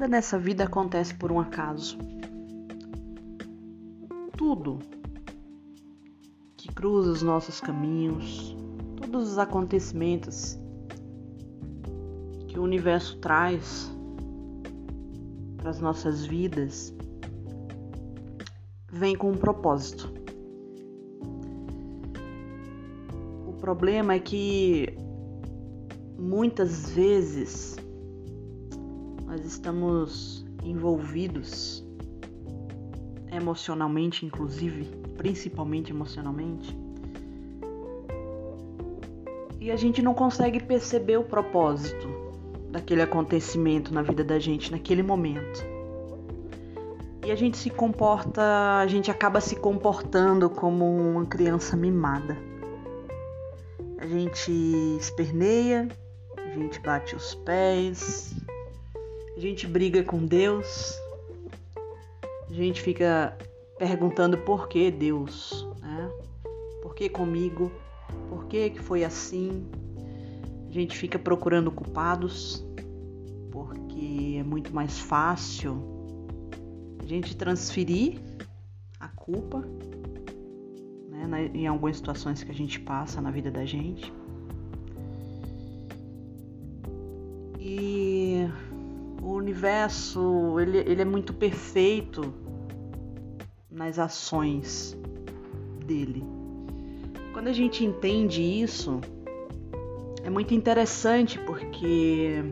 Nada nessa vida acontece por um acaso. Tudo que cruza os nossos caminhos, todos os acontecimentos que o universo traz para as nossas vidas vem com um propósito. O problema é que muitas vezes nós estamos envolvidos emocionalmente, inclusive, principalmente emocionalmente, e a gente não consegue perceber o propósito daquele acontecimento na vida da gente naquele momento. E a gente se comporta, a gente acaba se comportando como uma criança mimada. A gente esperneia, a gente bate os pés, a gente briga com Deus, a gente fica perguntando por que Deus, né? Por que comigo? Por que que foi assim? A gente fica procurando culpados, porque é muito mais fácil a gente transferir a culpa né, em algumas situações que a gente passa na vida da gente. E universo ele, ele é muito perfeito nas ações dele. Quando a gente entende isso, é muito interessante porque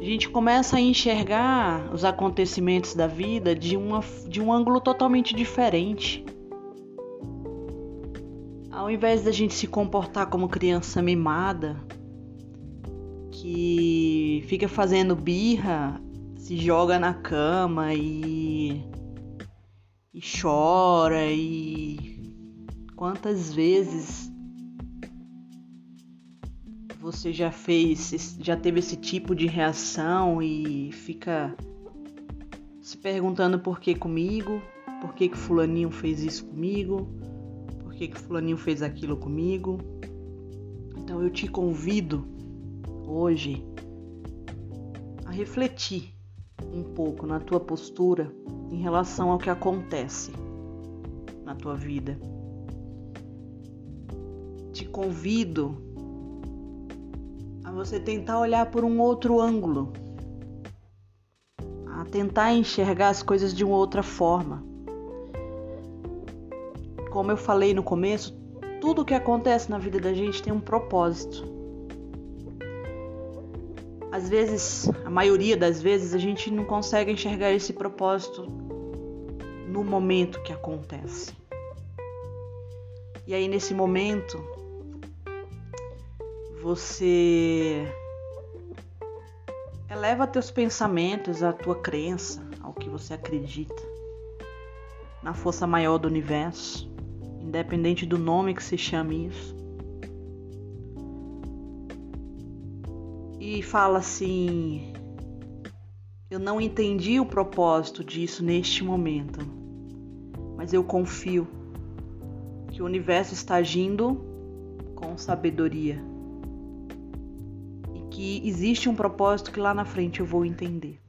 a gente começa a enxergar os acontecimentos da vida de, uma, de um ângulo totalmente diferente. Ao invés da gente se comportar como criança mimada, que fica fazendo birra, se joga na cama e, e chora e quantas vezes você já fez, já teve esse tipo de reação e fica se perguntando por que comigo, por que que fulaninho fez isso comigo, por que que fulaninho fez aquilo comigo. Então eu te convido hoje a refletir um pouco na tua postura em relação ao que acontece na tua vida. Te convido a você tentar olhar por um outro ângulo, a tentar enxergar as coisas de uma outra forma. Como eu falei no começo, tudo o que acontece na vida da gente tem um propósito às vezes, a maioria das vezes, a gente não consegue enxergar esse propósito no momento que acontece. E aí, nesse momento, você eleva teus pensamentos, a tua crença, ao que você acredita, na força maior do universo, independente do nome que se chame isso. Fala assim: Eu não entendi o propósito disso neste momento, mas eu confio que o universo está agindo com sabedoria e que existe um propósito que lá na frente eu vou entender.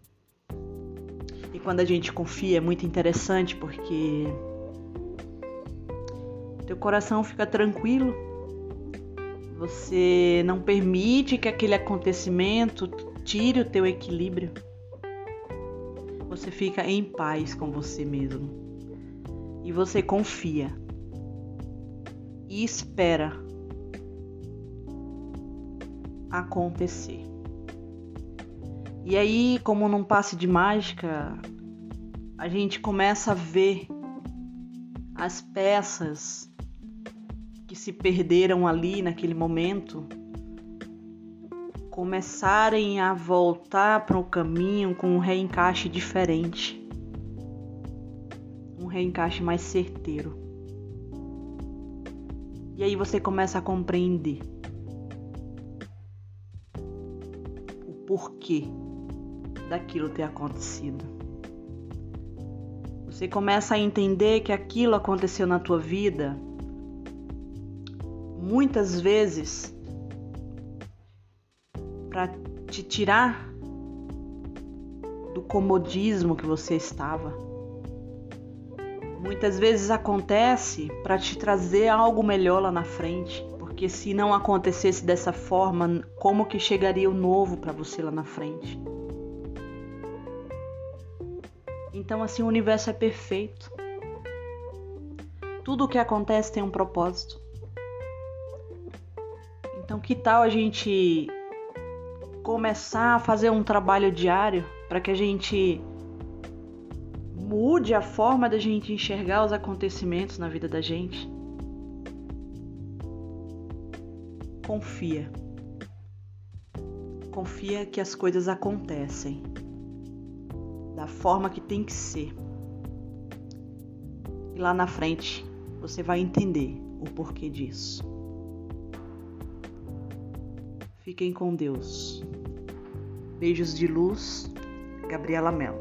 E quando a gente confia é muito interessante porque teu coração fica tranquilo você não permite que aquele acontecimento tire o teu equilíbrio. Você fica em paz com você mesmo. E você confia. E espera acontecer. E aí, como num passe de mágica, a gente começa a ver as peças que se perderam ali naquele momento começarem a voltar para o caminho com um reencaixe diferente, um reencaixe mais certeiro. E aí você começa a compreender o porquê daquilo ter acontecido. Você começa a entender que aquilo aconteceu na tua vida muitas vezes para te tirar comodismo que você estava. Muitas vezes acontece para te trazer algo melhor lá na frente, porque se não acontecesse dessa forma, como que chegaria o novo para você lá na frente? Então assim o universo é perfeito. Tudo o que acontece tem um propósito. Então que tal a gente começar a fazer um trabalho diário para que a gente mude a forma da gente enxergar os acontecimentos na vida da gente. Confia. Confia que as coisas acontecem da forma que tem que ser. E lá na frente você vai entender o porquê disso. Fiquem com Deus. Beijos de luz, Gabriela Mello.